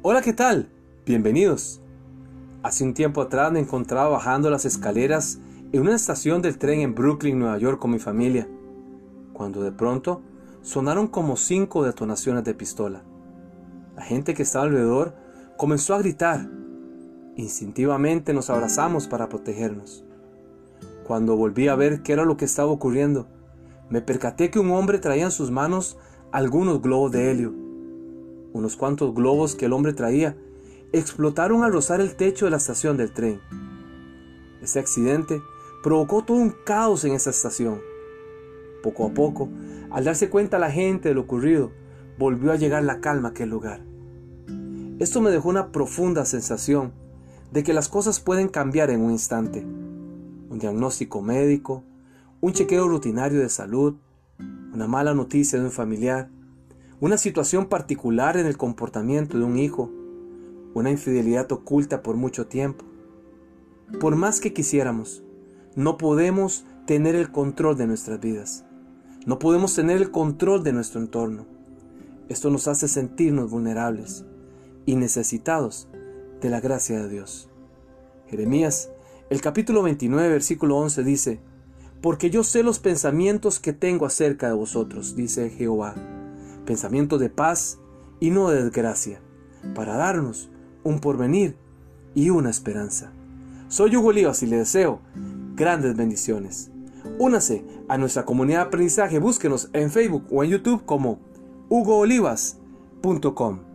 Hola, ¿qué tal? Bienvenidos. Hace un tiempo atrás me encontraba bajando las escaleras en una estación del tren en Brooklyn, Nueva York con mi familia, cuando de pronto sonaron como cinco detonaciones de pistola. La gente que estaba alrededor comenzó a gritar. Instintivamente nos abrazamos para protegernos. Cuando volví a ver qué era lo que estaba ocurriendo, me percaté que un hombre traía en sus manos algunos globos de helio unos cuantos globos que el hombre traía explotaron al rozar el techo de la estación del tren. Ese accidente provocó todo un caos en esa estación. Poco a poco, al darse cuenta la gente de lo ocurrido, volvió a llegar la calma a aquel lugar. Esto me dejó una profunda sensación de que las cosas pueden cambiar en un instante. Un diagnóstico médico, un chequeo rutinario de salud, una mala noticia de un familiar, una situación particular en el comportamiento de un hijo, una infidelidad oculta por mucho tiempo. Por más que quisiéramos, no podemos tener el control de nuestras vidas. No podemos tener el control de nuestro entorno. Esto nos hace sentirnos vulnerables y necesitados de la gracia de Dios. Jeremías, el capítulo 29, versículo 11 dice, Porque yo sé los pensamientos que tengo acerca de vosotros, dice Jehová pensamiento de paz y no de desgracia, para darnos un porvenir y una esperanza. Soy Hugo Olivas y le deseo grandes bendiciones. Únase a nuestra comunidad de aprendizaje, búsquenos en Facebook o en YouTube como hugoolivas.com.